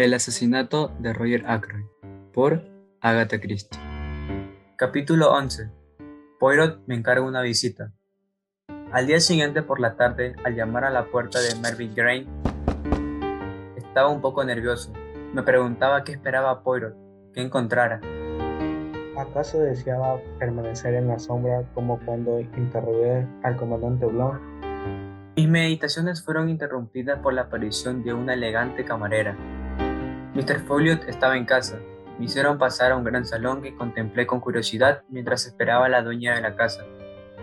El asesinato de Roger Ackroyd por Agatha Christie. Capítulo 11. Poirot me encarga una visita. Al día siguiente por la tarde, al llamar a la puerta de Mervyn Grain, estaba un poco nervioso. Me preguntaba qué esperaba Poirot, qué encontrara. ¿Acaso deseaba permanecer en la sombra como cuando interrogué al comandante Blanc? Mis meditaciones fueron interrumpidas por la aparición de una elegante camarera. Mr. Folliot estaba en casa. Me hicieron pasar a un gran salón que contemplé con curiosidad mientras esperaba a la dueña de la casa.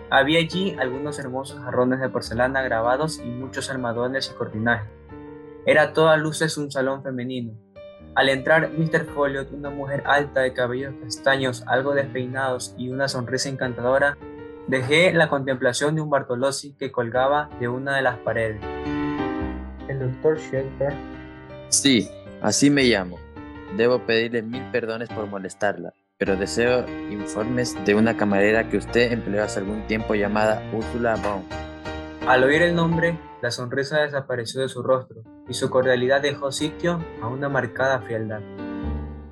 Había allí algunos hermosos jarrones de porcelana grabados y muchos armadones y cortinajes. Era todas luces un salón femenino. Al entrar Mr. Folliot, una mujer alta de cabellos castaños, algo despeinados y una sonrisa encantadora, dejé la contemplación de un Bartolozzi que colgaba de una de las paredes. ¿El doctor Shakespeare? Sí, Así me llamo. Debo pedirle mil perdones por molestarla, pero deseo informes de una camarera que usted empleó hace algún tiempo llamada Úrsula Baum. Al oír el nombre, la sonrisa desapareció de su rostro y su cordialidad dejó sitio a una marcada frialdad.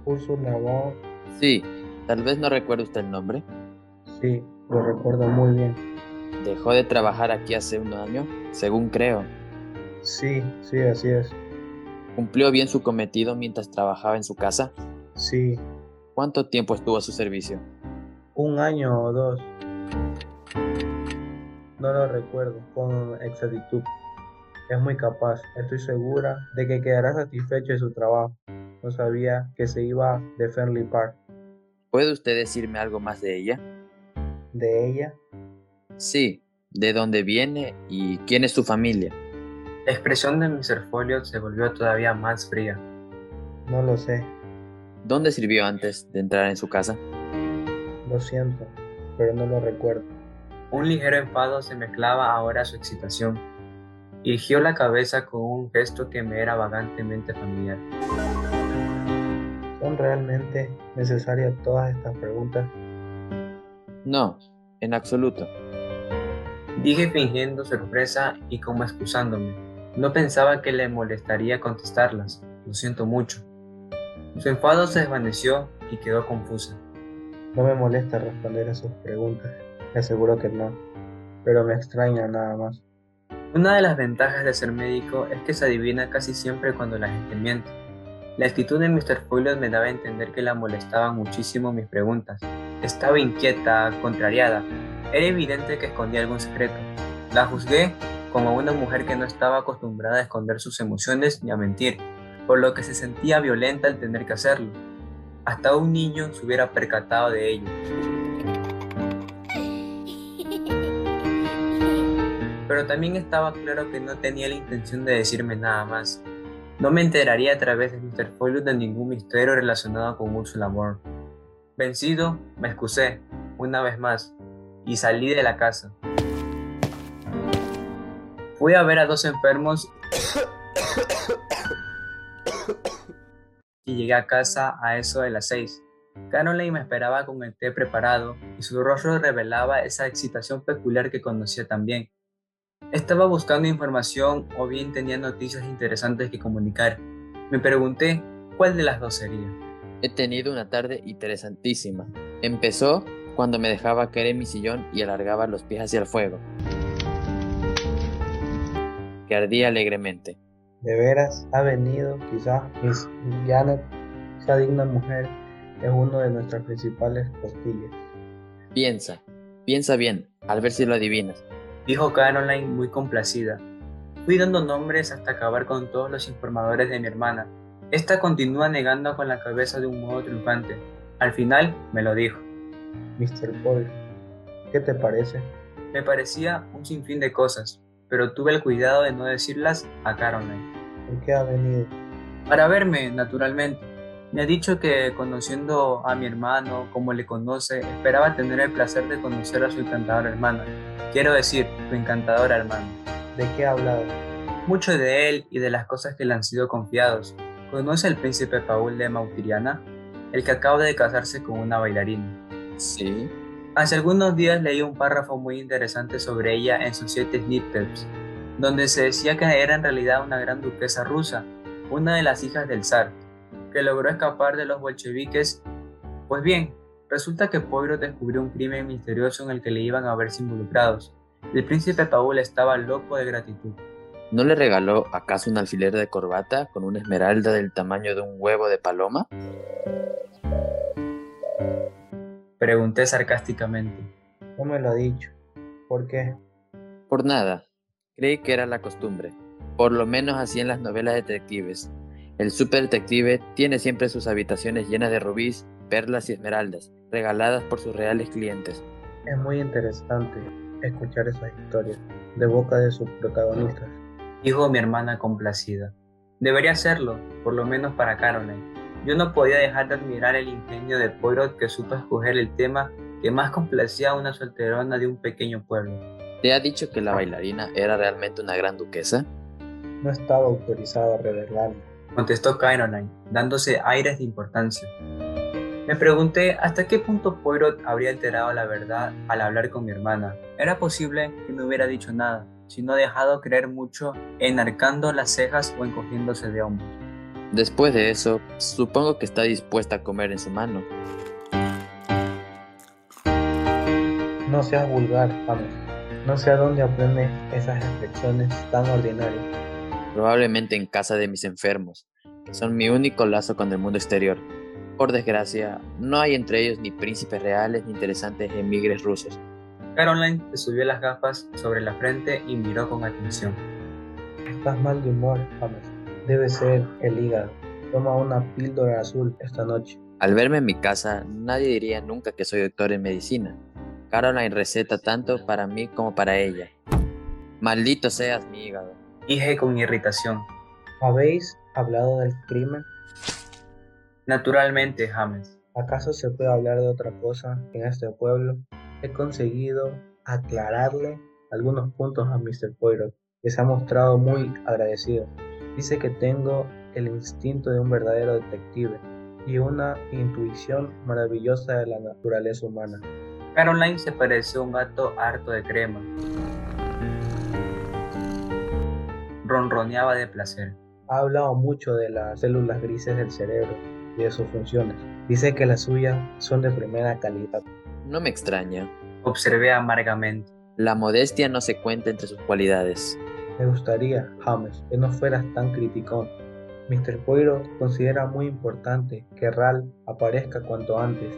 Úrsula Baum. Sí, tal vez no recuerde usted el nombre. Sí, lo recuerdo muy bien. Dejó de trabajar aquí hace un año, según creo. Sí, sí, así es. ¿Cumplió bien su cometido mientras trabajaba en su casa? Sí. ¿Cuánto tiempo estuvo a su servicio? Un año o dos. No lo recuerdo con exactitud. Es muy capaz, estoy segura de que quedará satisfecho de su trabajo. No sabía que se iba de Fernley Park. ¿Puede usted decirme algo más de ella? ¿De ella? Sí, de dónde viene y quién es su familia. La expresión de Mr. Folliot se volvió todavía más fría. No lo sé. ¿Dónde sirvió antes de entrar en su casa? Lo siento, pero no lo recuerdo. Un ligero enfado se mezclaba ahora a su excitación. Irgió la cabeza con un gesto que me era vagantemente familiar. ¿Son realmente necesarias todas estas preguntas? No, en absoluto. Dije fingiendo sorpresa y como excusándome. No pensaba que le molestaría contestarlas. Lo siento mucho. Su enfado se desvaneció y quedó confusa. No me molesta responder a sus preguntas. Le aseguro que no. Pero me extraña nada más. Una de las ventajas de ser médico es que se adivina casi siempre cuando la gente miente. La actitud de Mr. Foyles me daba a entender que la molestaban muchísimo mis preguntas. Estaba inquieta, contrariada. Era evidente que escondía algún secreto. La juzgué como una mujer que no estaba acostumbrada a esconder sus emociones ni a mentir, por lo que se sentía violenta al tener que hacerlo. Hasta un niño se hubiera percatado de ello. Pero también estaba claro que no tenía la intención de decirme nada más. No me enteraría a través de Mr. Folio de ningún misterio relacionado con Ursula Moore. Vencido, me excusé, una vez más, y salí de la casa. Fui a ver a dos enfermos y llegué a casa a eso de las seis. Caroline me esperaba con el té preparado y su rostro revelaba esa excitación peculiar que conocía también. Estaba buscando información o bien tenía noticias interesantes que comunicar. Me pregunté cuál de las dos sería. He tenido una tarde interesantísima. Empezó cuando me dejaba caer en mi sillón y alargaba los pies hacia el fuego, que ardía alegremente. De veras, ha venido, quizá, Miss Janet, esa digna mujer, es uno de nuestras principales costillas. Piensa, piensa bien, al ver si lo adivinas. Dijo Caroline muy complacida. Fui dando nombres hasta acabar con todos los informadores de mi hermana. Esta continúa negando con la cabeza de un modo triunfante. Al final me lo dijo. Mr. Paul, ¿qué te parece? Me parecía un sinfín de cosas, pero tuve el cuidado de no decirlas a Caroline. ¿Por qué ha venido? Para verme, naturalmente. Me ha dicho que conociendo a mi hermano como le conoce, esperaba tener el placer de conocer a su encantadora hermana. Quiero decir, su encantadora hermana. ¿De qué ha hablado? Mucho de él y de las cosas que le han sido confiados. ¿Conoce al príncipe Paul de Mautiriana? El que acaba de casarse con una bailarina. Sí. Hace algunos días leí un párrafo muy interesante sobre ella en Society Snippets, donde se decía que era en realidad una gran duquesa rusa, una de las hijas del zar, que logró escapar de los bolcheviques. Pues bien, resulta que Poirot descubrió un crimen misterioso en el que le iban a verse involucrados. El príncipe Paul estaba loco de gratitud. ¿No le regaló acaso un alfiler de corbata con una esmeralda del tamaño de un huevo de paloma? Pregunté sarcásticamente. No me lo ha dicho. ¿Por qué? Por nada. Creí que era la costumbre. Por lo menos así en las novelas detectives. El super detective tiene siempre sus habitaciones llenas de rubíes, perlas y esmeraldas, regaladas por sus reales clientes. Es muy interesante escuchar esas historias de boca de sus protagonistas. Dijo mi hermana complacida. Debería hacerlo, por lo menos para Caroline. Yo no podía dejar de admirar el ingenio de Poirot que supo escoger el tema que más complacía a una solterona de un pequeño pueblo. ¿Te ha dicho que la bailarina era realmente una gran duquesa? No estaba autorizado a revelarlo. Contestó Caroline, dándose aires de importancia. Me pregunté hasta qué punto Poirot habría alterado la verdad al hablar con mi hermana. Era posible que no hubiera dicho nada, sino dejado creer mucho enarcando las cejas o encogiéndose de hombros. Después de eso, supongo que está dispuesta a comer en su mano. No seas vulgar, James. No sé a dónde aprende esas expresiones tan ordinarias. Probablemente en casa de mis enfermos, que son mi único lazo con el mundo exterior. Por desgracia, no hay entre ellos ni príncipes reales ni interesantes emigres rusos. Caroline se subió las gafas sobre la frente y miró con atención. Estás mal de humor, James. Debe ser el hígado. Toma una píldora azul esta noche. Al verme en mi casa, nadie diría nunca que soy doctor en medicina. Caroline receta tanto para mí como para ella. Maldito seas mi hígado. Dije con irritación. ¿Habéis hablado del crimen? Naturalmente, James. ¿Acaso se puede hablar de otra cosa en este pueblo? He conseguido aclararle algunos puntos a Mr. Poirot, que se ha mostrado muy agradecido. Dice que tengo el instinto de un verdadero detective y una intuición maravillosa de la naturaleza humana. Caroline se pareció a un gato harto de crema. Ronroneaba de placer. Ha hablado mucho de las células grises del cerebro y de sus funciones. Dice que las suyas son de primera calidad. No me extraña. Observé amargamente. La modestia no se cuenta entre sus cualidades. Me gustaría, James, que no fueras tan criticón. Mr. Poirot considera muy importante que Ral aparezca cuanto antes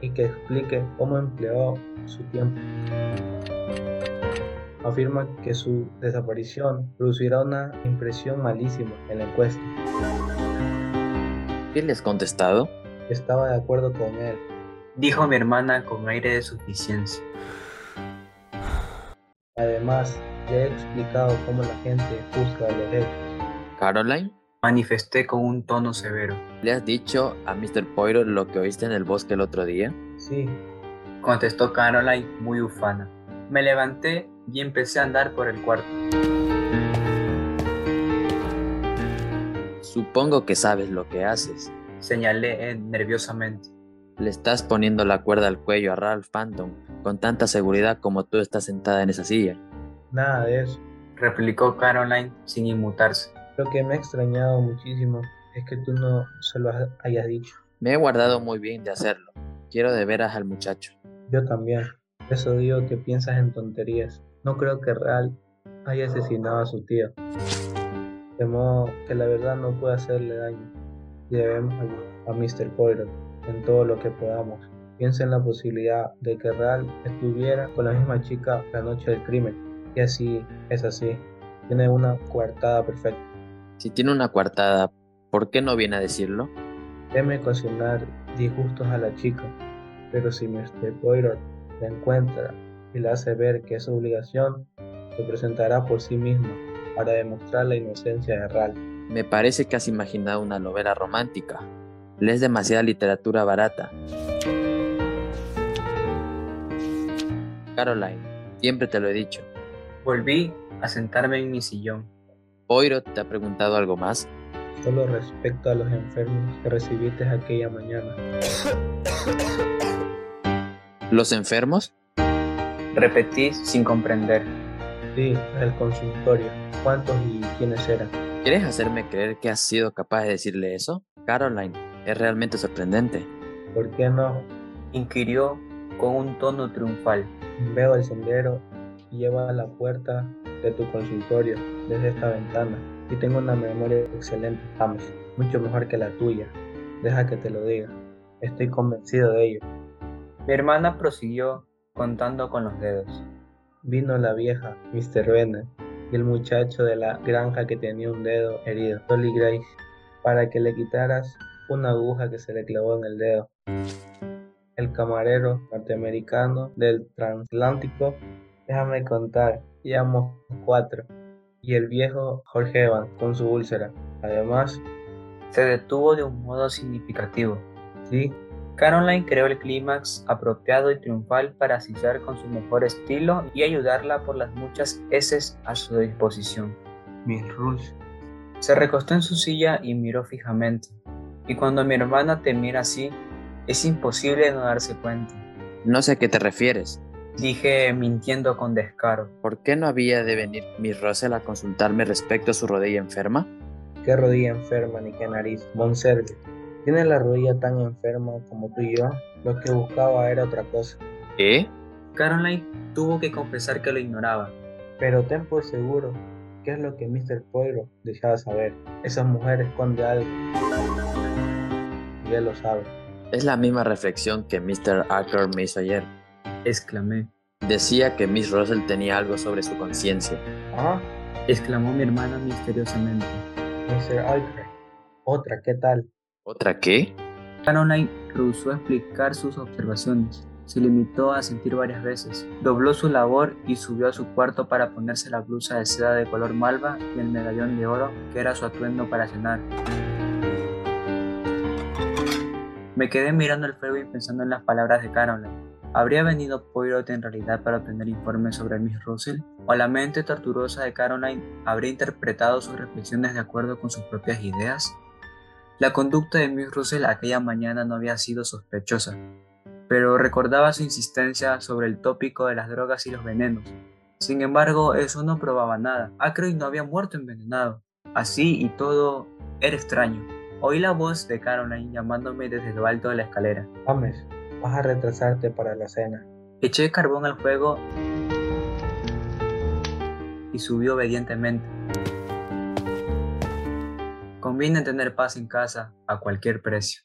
y que explique cómo empleó su tiempo. Afirma que su desaparición producirá una impresión malísima en la encuesta. ¿Qué le has contestado? Estaba de acuerdo con él. Dijo mi hermana con aire de suficiencia. Además, le he explicado cómo la gente juzga los hechos. ¿Caroline? Manifesté con un tono severo. ¿Le has dicho a Mr. Poirot lo que oíste en el bosque el otro día? Sí, Contestó Caroline muy ufana. Me levanté y empecé a andar por el cuarto. Supongo que sabes lo que haces. Señalé eh, nerviosamente. Le estás poniendo la cuerda al cuello a Ralph Phantom con tanta seguridad como tú estás sentada en esa silla. Nada de eso. Replicó Caroline sin inmutarse. Lo que me ha extrañado muchísimo es que tú no se lo hayas dicho. Me he guardado muy bien de hacerlo. Quiero de veras al muchacho. Yo también. Eso digo que piensas en tonterías. No creo que Real haya asesinado a su tío. De modo que la verdad no puede hacerle daño. Y debemos ayudar a Mr. Poirot en todo lo que podamos. Piensa en la posibilidad de que Real estuviera con la misma chica la noche del crimen. Y así es así. Tiene una coartada perfecta. Si tiene una coartada, ¿por qué no viene a decirlo? Teme ocasionar disgustos a la chica, pero si Mr. Poirot la encuentra y le hace ver que es su obligación, se presentará por sí mismo para demostrar la inocencia de Ral. Me parece que has imaginado una novela romántica. Lees demasiada literatura barata. Caroline, siempre te lo he dicho. Volví a sentarme en mi sillón. Poirot te ha preguntado algo más. Solo respecto a los enfermos que recibiste aquella mañana. ¿Los enfermos? Repetí sin comprender. Sí, en el consultorio. ¿Cuántos y quiénes eran? ¿Quieres hacerme creer que has sido capaz de decirle eso? Caroline, es realmente sorprendente. ¿Por qué no? inquirió con un tono triunfal. Veo el sendero y llevo a la puerta de tu consultorio desde esta ventana y tengo una memoria excelente, James, mucho mejor que la tuya. Deja que te lo diga. Estoy convencido de ello. Mi hermana prosiguió contando con los dedos. Vino la vieja, Mr. Bennett, y el muchacho de la granja que tenía un dedo herido, Dolly Grace, para que le quitaras una aguja que se le clavó en el dedo. El camarero norteamericano del transatlántico, déjame contar, íbamos cuatro, y el viejo Jorge Evans con su úlcera. Además, Se detuvo de un modo significativo. sí, Caroline creó el clímax apropiado y triunfal para asistir con su mejor estilo y ayudarla por las muchas heces a su disposición. Miss Rules, Se recostó en su silla y miró fijamente. Y cuando mi hermana te mira así, es imposible no darse cuenta. No sé a qué te refieres. Dije mintiendo con descaro. ¿Por qué no había de venir Miss Russell a consultarme respecto a su rodilla enferma? qué rodilla enferma ni qué nariz. Monservio, ¿tienes la rodilla tan enferma como tú y yo? Lo que buscaba era otra cosa. ¿Eh? Caroline tuvo que confesar que lo ignoraba. Pero ten por seguro qué es lo que Mr. Poirot deseaba saber. Esa mujer esconde algo. Y él lo sabe. Es la misma reflexión que Mr. Acker me hizo ayer. Exclamé. Decía que Miss Russell tenía algo sobre su conciencia. Ah, Exclamó mi hermana misteriosamente. Mr. Alcray. Otra, ¿qué tal? ¿Otra qué? Caroline rehusó explicar sus observaciones. Se limitó a sentir varias veces. Dobló su labor y subió a su cuarto para ponerse la blusa de seda de color malva y el medallón de oro que era su atuendo para cenar. Me quedé mirando el fuego y pensando en las palabras de Caroline. ¿Habría venido Poirot en realidad para obtener informes sobre Miss Russell? ¿O la mente torturosa de Caroline habría interpretado sus reflexiones de acuerdo con sus propias ideas? La conducta de Miss Russell aquella mañana no había sido sospechosa, pero recordaba su insistencia sobre el tópico de las drogas y los venenos. Sin embargo, eso no probaba nada. Ackroyd no había muerto envenenado. Así y todo era extraño. Oí la voz de Caroline llamándome desde lo alto de la escalera. James, vas a retrasarte para la cena. Eché carbón al fuego y subí obedientemente. Conviene tener paz en casa a cualquier precio.